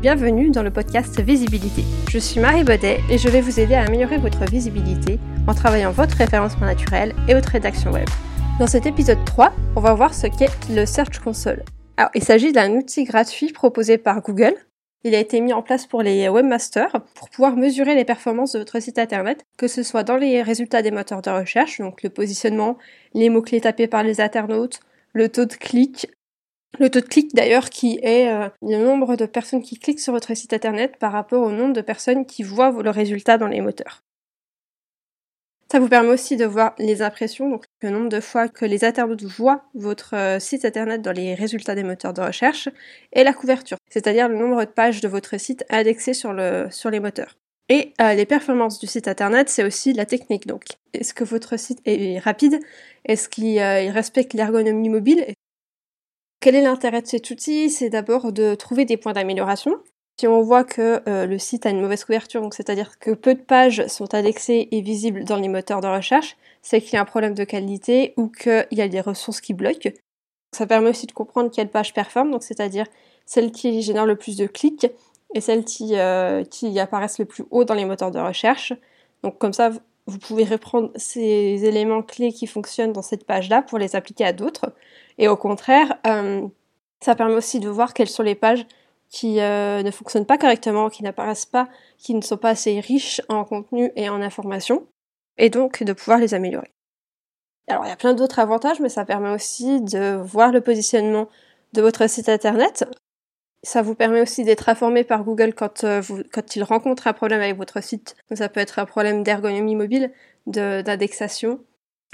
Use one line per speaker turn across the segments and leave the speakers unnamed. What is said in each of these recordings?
Bienvenue dans le podcast Visibilité. Je suis Marie Baudet et je vais vous aider à améliorer votre visibilité en travaillant votre référencement naturel et votre rédaction web. Dans cet épisode 3, on va voir ce qu'est le Search Console. Il s'agit d'un outil gratuit proposé par Google. Il a été mis en place pour les webmasters pour pouvoir mesurer les performances de votre site internet, que ce soit dans les résultats des moteurs de recherche, donc le positionnement, les mots-clés tapés par les internautes, le taux de clic, le taux de clic d'ailleurs qui est euh, le nombre de personnes qui cliquent sur votre site internet par rapport au nombre de personnes qui voient le résultat dans les moteurs. Ça vous permet aussi de voir les impressions, donc le nombre de fois que les internautes voient votre euh, site internet dans les résultats des moteurs de recherche, et la couverture, c'est-à-dire le nombre de pages de votre site indexées sur, le, sur les moteurs. Et euh, les performances du site internet, c'est aussi la technique. Donc, est-ce que votre site est rapide? Est-ce qu'il respecte l'ergonomie mobile? Quel est l'intérêt de cet outil? C'est d'abord de trouver des points d'amélioration. Si on voit que euh, le site a une mauvaise couverture, c'est-à-dire que peu de pages sont indexées et visibles dans les moteurs de recherche, c'est qu'il y a un problème de qualité ou qu'il y a des ressources qui bloquent. Ça permet aussi de comprendre quelle page performe, donc c'est-à-dire celles qui génèrent le plus de clics et celles qui, euh, qui apparaissent le plus haut dans les moteurs de recherche. Donc comme ça, vous pouvez reprendre ces éléments clés qui fonctionnent dans cette page-là pour les appliquer à d'autres. Et au contraire, euh, ça permet aussi de voir quelles sont les pages qui euh, ne fonctionnent pas correctement, qui n'apparaissent pas, qui ne sont pas assez riches en contenu et en informations, et donc de pouvoir les améliorer. Alors il y a plein d'autres avantages, mais ça permet aussi de voir le positionnement de votre site internet. Ça vous permet aussi d'être informé par Google quand, euh, il rencontre un problème avec votre site. Ça peut être un problème d'ergonomie mobile, d'indexation.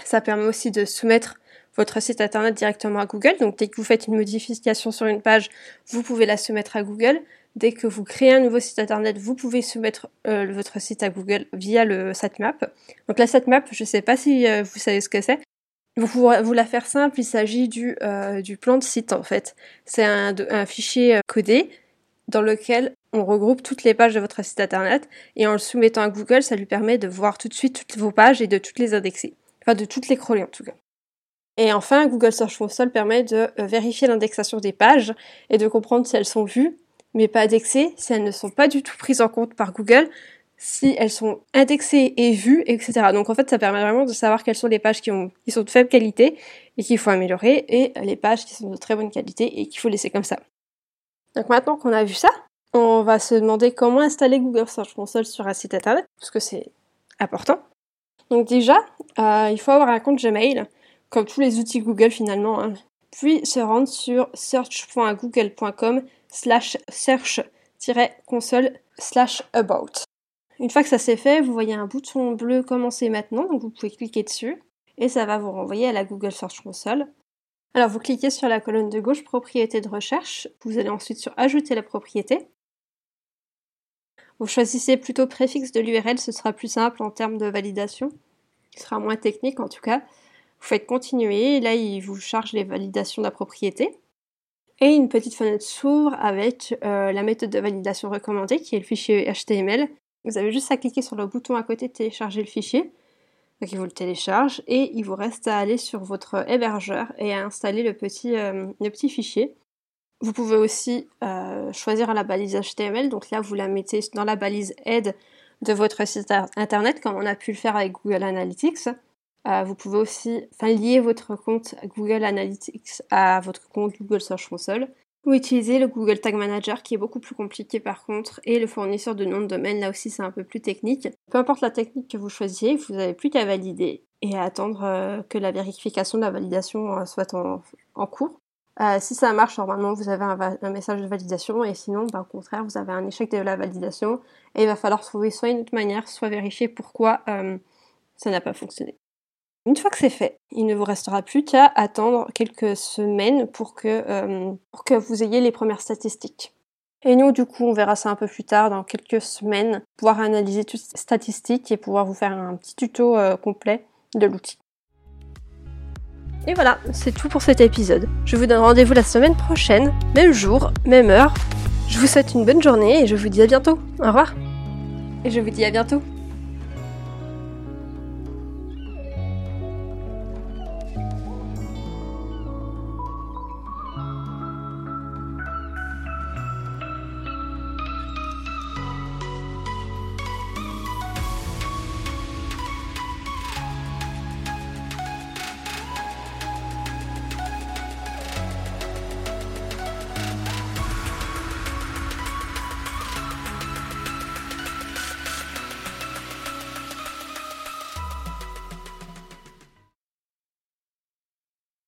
Ça permet aussi de soumettre votre site internet directement à Google. Donc dès que vous faites une modification sur une page, vous pouvez la soumettre à Google. Dès que vous créez un nouveau site internet, vous pouvez soumettre euh, votre site à Google via le sitemap. Donc la sitemap, je ne sais pas si euh, vous savez ce que c'est. Pour vous la faire simple, il s'agit du, euh, du plan de site en fait. C'est un, un fichier codé dans lequel on regroupe toutes les pages de votre site internet et en le soumettant à Google, ça lui permet de voir tout de suite toutes vos pages et de toutes les indexer. Enfin, de toutes les crawler en tout cas. Et enfin, Google Search Console permet de euh, vérifier l'indexation des pages et de comprendre si elles sont vues, mais pas indexées, si elles ne sont pas du tout prises en compte par Google, si elles sont indexées et vues, etc. Donc en fait, ça permet vraiment de savoir quelles sont les pages qui, ont, qui sont de faible qualité et qu'il faut améliorer, et les pages qui sont de très bonne qualité et qu'il faut laisser comme ça. Donc maintenant qu'on a vu ça, on va se demander comment installer Google Search Console sur un site internet, parce que c'est important. Donc déjà, euh, il faut avoir un compte Gmail comme tous les outils Google finalement, hein. puis se rendre sur search.google.com slash search-console slash about. Une fois que ça c'est fait, vous voyez un bouton bleu commencer maintenant, donc vous pouvez cliquer dessus et ça va vous renvoyer à la Google Search Console. Alors vous cliquez sur la colonne de gauche propriété de recherche, vous allez ensuite sur ajouter la propriété. Vous choisissez plutôt préfixe de l'URL, ce sera plus simple en termes de validation, ce sera moins technique en tout cas. Vous faites continuer, là il vous charge les validations de la propriété. Et une petite fenêtre s'ouvre avec euh, la méthode de validation recommandée qui est le fichier HTML. Vous avez juste à cliquer sur le bouton à côté de télécharger le fichier. Donc il vous le télécharge et il vous reste à aller sur votre hébergeur et à installer le petit, euh, fichier. Vous pouvez aussi euh, choisir la balise HTML, donc là vous la mettez dans la balise aide de votre site internet comme on a pu le faire avec Google Analytics. Euh, vous pouvez aussi lier votre compte Google Analytics à votre compte Google Search Console ou utiliser le Google Tag Manager qui est beaucoup plus compliqué par contre et le fournisseur de nom de domaine là aussi c'est un peu plus technique. Peu importe la technique que vous choisissiez, vous n'avez plus qu'à valider et à attendre euh, que la vérification de la validation euh, soit en, cours. si ça marche, normalement vous avez un, message de validation et sinon bah, au contraire vous avez un échec de la validation et il va falloir trouver soit une autre manière, soit vérifier pourquoi ça n'a pas fonctionné. Une fois que c'est fait, il ne vous restera plus qu'à attendre quelques semaines pour que, euh, pour que vous ayez les premières statistiques. Et nous, du coup, on verra ça un peu plus tard, dans quelques semaines, pouvoir analyser toutes ces statistiques et pouvoir vous faire un petit tuto euh, complet de l'outil. Et voilà, c'est tout pour cet épisode. Je vous donne rendez-vous la semaine prochaine, même jour, même heure. Je vous souhaite une bonne journée et je vous dis à bientôt. Au revoir. Et je vous dis à bientôt.